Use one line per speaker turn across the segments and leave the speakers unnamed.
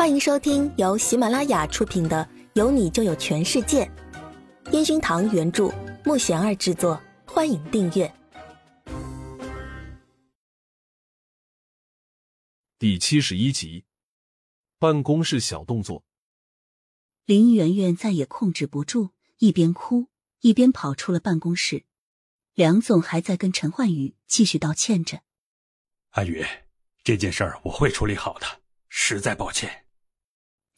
欢迎收听由喜马拉雅出品的《有你就有全世界》，烟熏堂原著，木贤儿制作。欢迎订阅
第七十一集。办公室小动作，
林媛媛再也控制不住，一边哭一边跑出了办公室。梁总还在跟陈焕宇继续道歉着：“
阿宇，这件事儿我会处理好的。”实在抱歉，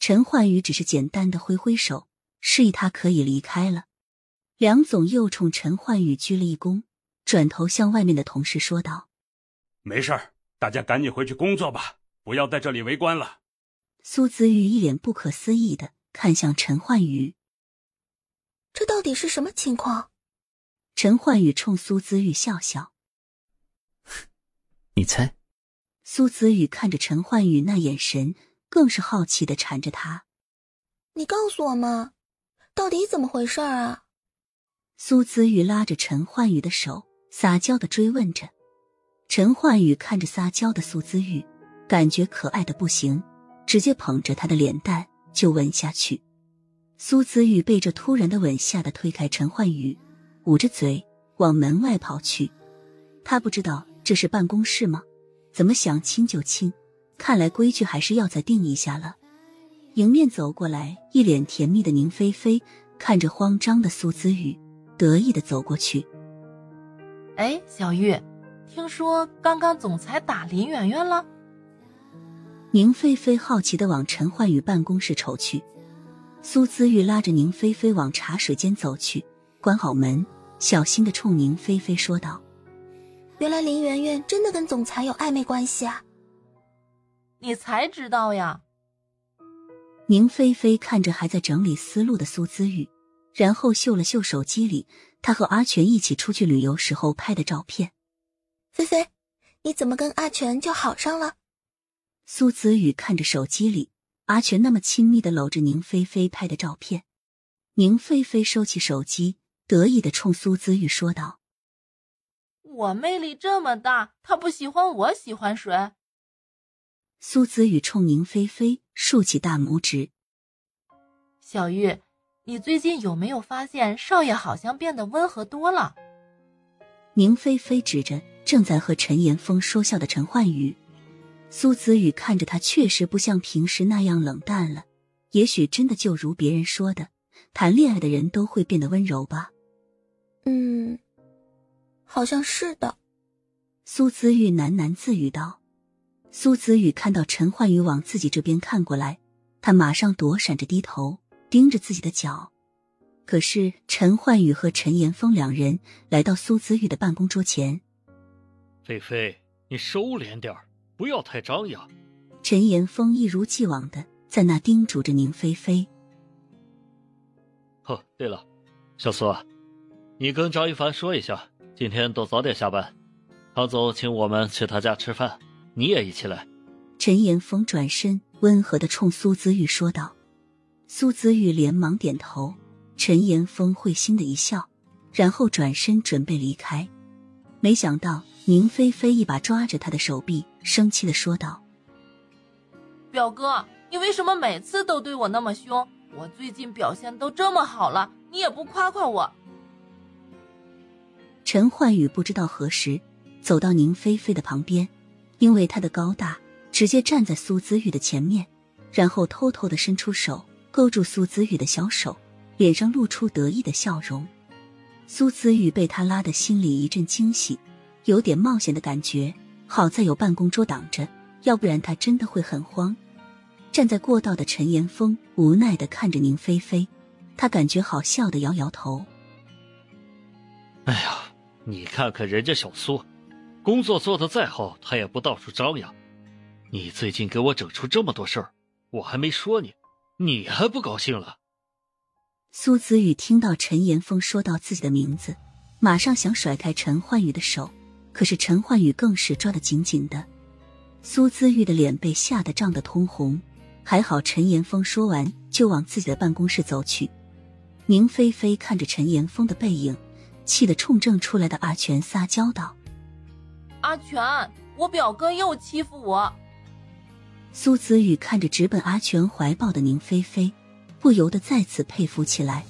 陈焕宇只是简单的挥挥手，示意他可以离开了。梁总又冲陈焕宇鞠了一躬，转头向外面的同事说道：“
没事儿，大家赶紧回去工作吧，不要在这里围观了。”
苏子玉一脸不可思议的看向陈焕宇：“
这到底是什么情况？”
陈焕宇冲苏子玉笑笑：“
你猜。”
苏子宇看着陈焕宇那眼神，更是好奇的缠着他：“
你告诉我嘛，到底怎么回事啊？”
苏子玉拉着陈焕宇的手，撒娇的追问着。陈焕宇看着撒娇的苏子玉，感觉可爱的不行，直接捧着他的脸蛋就吻下去。苏子玉被这突然的吻吓得推开陈焕宇，捂着嘴往门外跑去。他不知道这是办公室吗？怎么想亲就亲，看来规矩还是要再定一下了。迎面走过来，一脸甜蜜的宁菲菲看着慌张的苏子雨，得意的走过去。
哎，小玉，听说刚刚总裁打林媛媛了？
宁菲菲好奇的往陈焕宇办公室瞅去。苏子玉拉着宁菲菲往茶水间走去，关好门，小心的冲宁菲菲说道。
原来林媛媛真的跟总裁有暧昧关系啊！
你才知道呀。
宁菲菲看着还在整理思路的苏姿玉，然后嗅了嗅手机里他和阿全一起出去旅游时候拍的照片。
菲菲，你怎么跟阿全就好上了？
苏子宇看着手机里阿全那么亲密的搂着宁菲菲拍的照片，宁菲菲收起手机，得意的冲苏子玉说道。
我魅力这么大，他不喜欢我喜欢谁？
苏子宇冲宁菲菲竖起大拇指。
小玉，你最近有没有发现少爷好像变得温和多了？
宁菲菲指着正在和陈岩峰说笑的陈焕宇。苏子宇看着他，确实不像平时那样冷淡了。也许真的就如别人说的，谈恋爱的人都会变得温柔吧。
嗯。好像是的，
苏子玉喃喃自语道。苏子宇看到陈焕宇往自己这边看过来，他马上躲闪着低头盯着自己的脚。可是陈焕宇和陈岩峰两人来到苏子玉的办公桌前。
菲菲，你收敛点不要太张扬。
陈岩峰一如既往的在那叮嘱着宁菲菲。
哦，对了，小苏，你跟张一凡说一下。今天都早点下班，唐总请我们去他家吃饭，你也一起来。
陈岩峰转身温和的冲苏子玉说道。苏子玉连忙点头。陈岩峰会心的一笑，然后转身准备离开。没想到宁菲菲一把抓着他的手臂，生气的说道：“
表哥，你为什么每次都对我那么凶？我最近表现都这么好了，你也不夸夸我？”
陈焕宇不知道何时走到宁菲菲的旁边，因为他的高大，直接站在苏子玉的前面，然后偷偷的伸出手勾住苏子玉的小手，脸上露出得意的笑容。苏子玉被他拉的心里一阵惊喜，有点冒险的感觉。好在有办公桌挡着，要不然他真的会很慌。站在过道的陈岩峰无奈的看着宁菲菲，他感觉好笑的摇摇头。
哎呀。你看看人家小苏，工作做得再好，他也不到处张扬。你最近给我整出这么多事儿，我还没说你，你还不高兴了？
苏子宇听到陈岩峰说到自己的名字，马上想甩开陈焕宇的手，可是陈焕宇更是抓得紧紧的。苏子玉的脸被吓得涨得通红，还好陈岩峰说完就往自己的办公室走去。宁菲菲看着陈岩峰的背影。气得冲正出来的阿全撒娇道：“
阿全，我表哥又欺负我。”
苏子玉看着直奔阿全怀抱的宁菲菲，不由得再次佩服起来。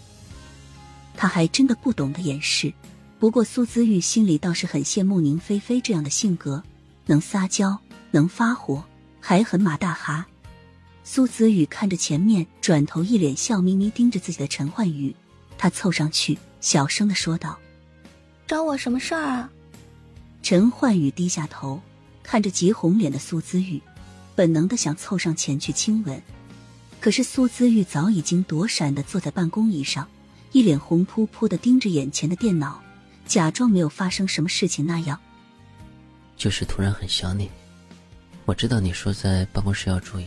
他还真的不懂得掩饰，不过苏子玉心里倒是很羡慕宁菲菲这样的性格，能撒娇，能发火，还很马大哈。苏子玉看着前面，转头一脸笑眯眯盯着自己的陈焕宇，他凑上去，小声的说道：“
找我什么事儿啊？”
陈焕宇低下头，看着急红脸的苏姿玉。本能的想凑上前去亲吻，可是苏姿玉早已经躲闪的坐在办公椅上，一脸红扑扑的盯着眼前的电脑，假装没有发生什么事情那样。
就是突然很想你，我知道你说在办公室要注意，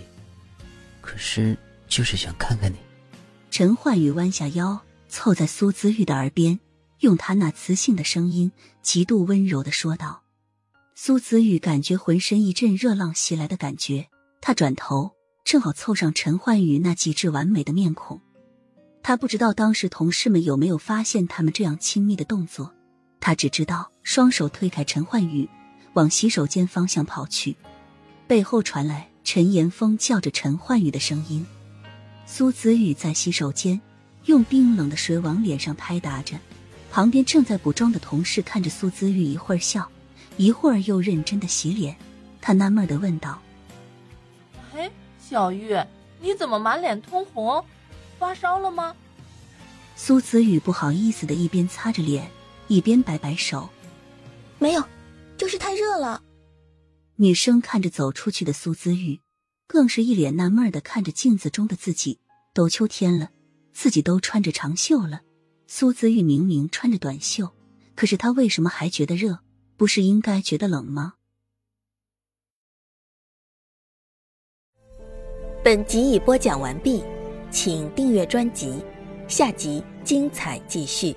可是就是想看看你。
陈焕宇弯下腰，凑在苏姿玉的耳边，用他那磁性的声音，极度温柔的说道。苏子玉感觉浑身一阵热浪袭来的感觉，他转头正好凑上陈焕宇那极致完美的面孔。他不知道当时同事们有没有发现他们这样亲密的动作，他只知道双手推开陈焕宇，往洗手间方向跑去。背后传来陈岩峰叫着陈焕宇的声音。苏子玉在洗手间用冰冷的水往脸上拍打着，旁边正在补妆的同事看着苏子玉，一会儿笑。一会儿又认真的洗脸，他纳闷的问道：“
哎，小玉，你怎么满脸通红？发烧了吗？”
苏子玉不好意思的一边擦着脸，一边摆摆手：“
没有，就是太热了。”
女生看着走出去的苏子玉，更是一脸纳闷的看着镜子中的自己。都秋天了，自己都穿着长袖了，苏子玉明明穿着短袖，可是他为什么还觉得热？不是应该觉得冷吗？
本集已播讲完毕，请订阅专辑，下集精彩继续。